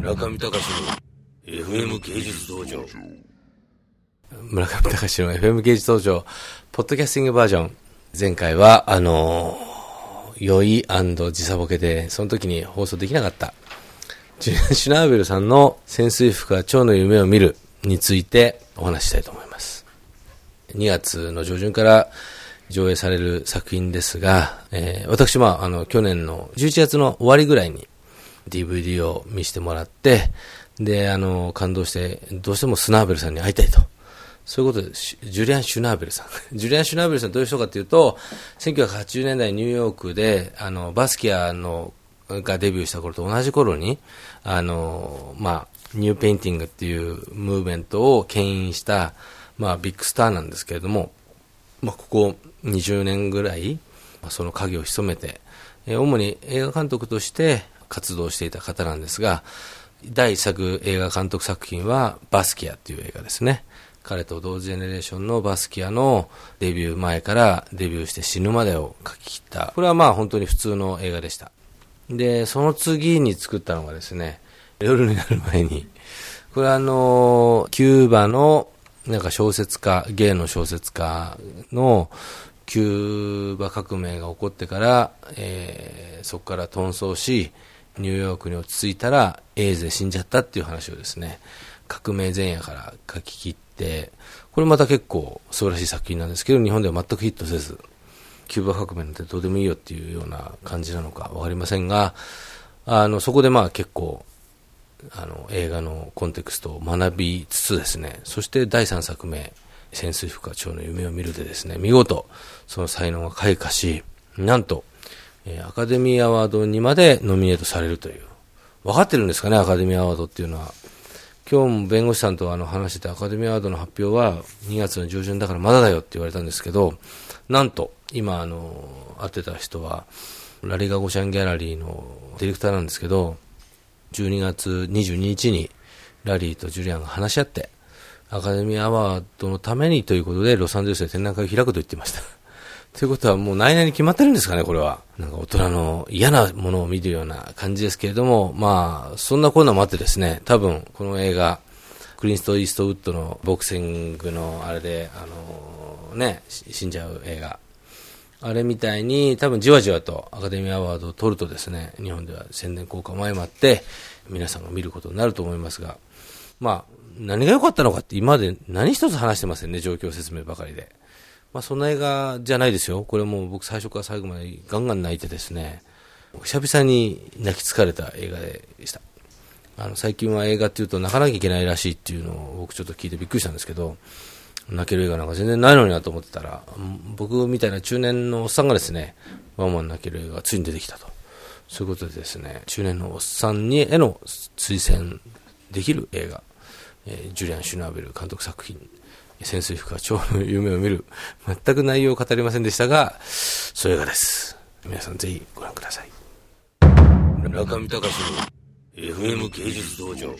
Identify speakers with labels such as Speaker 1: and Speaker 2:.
Speaker 1: 村上隆の FM 芸術道場。
Speaker 2: 村上隆の FM 芸術道場、ポッドキャスティングバージョン。前回は、あの、酔い時差ボケで、その時に放送できなかった、ジュリアン・シュナーベルさんの潜水服は蝶の夢を見るについてお話したいと思います。2月の上旬から上映される作品ですが、えー、私、まあ、あの、去年の11月の終わりぐらいに DVD を見せてもらって、で、あの、感動して、どうしてもシュナーベルさんに会いたいと。そういうことで、ジュリアン・シュナーベルさん。ジュリアン・シュナーベルさんどういう人かというと、1980年代ニューヨークで、あの、バスキアの、がデビューした頃と同じ頃に、あの、まあ、ニューペインティングっていうムーブメントを牽引した、まあ、ビッグスターなんですけれども、まあ、ここ20年ぐらい、その影を潜めて、主に映画監督として活動していた方なんですが、第一作映画監督作品はバスキアっていう映画ですね。彼と同時ジェネレーションのバスキアのデビュー前からデビューして死ぬまでを書き切った。これはまあ本当に普通の映画でした。で、その次に作ったのがですね、夜になる前に、これはあの、キューバのなんか小説家、ゲイの小説家のキューバ革命が起こってから、えー、そこから遁走し、ニューヨークに落ち着いたら、エイズで死んじゃったっていう話をですね、革命前夜から書き切って、これまた結構素晴らしい作品なんですけど、日本では全くヒットせず、キューバ革命なんてどうでもいいよっていうような感じなのかわかりませんが、あの、そこでまあ結構、あの、映画のコンテクストを学びつつですね、そして第3作目、潜水副課長の夢を見るでですね、見事、その才能が開花し、なんと、え、アカデミーアワードにまでノミネートされるという。分かってるんですかね、アカデミーアワードっていうのは。今日も弁護士さんとあの話してて、アカデミーアワードの発表は2月の上旬だからまだだよって言われたんですけど、なんと、今あの、会ってた人は、ラリガゴシャンギャラリーのディレクターなんですけど、12月22日にラリーとジュリアンが話し合って、アカデミーアワードのためにということで、ロサンゼルスで展覧会を開くと言ってました。ということはもう内々に決まってるんですかね、これは。なんか大人の嫌なものを見るような感じですけれども、まあ、そんなこんなもあってですね、多分この映画、クリンスト・イーストウッドのボクシングのあれで、あのー、ね、死んじゃう映画。あれみたいに、多分じわじわとアカデミーアワードを取るとですね、日本では宣伝効果も相まって、皆さんが見ることになると思いますが、まあ、何が良かったのかって今まで何一つ話してませんね、状況説明ばかりで。まあ、そんな映画じゃないですよ。これもう僕最初から最後までガンガン泣いてですね、久々に泣き疲れた映画でした。あの、最近は映画っていうと泣かなきゃいけないらしいっていうのを僕ちょっと聞いてびっくりしたんですけど、泣ける映画なんか全然ないのになと思ってたら、僕みたいな中年のおっさんがですね、ワンワン泣ける映画がついに出てきたと。そういうことでですね、中年のおっさんにへの推薦できる映画、えー、ジュリアン・シュナーベル監督作品、潜水服は蝶の夢を見る。全く内容を語りませんでしたが、そういう映画です。皆さんぜひご覧ください。
Speaker 1: 中見隆の FM 芸術道場。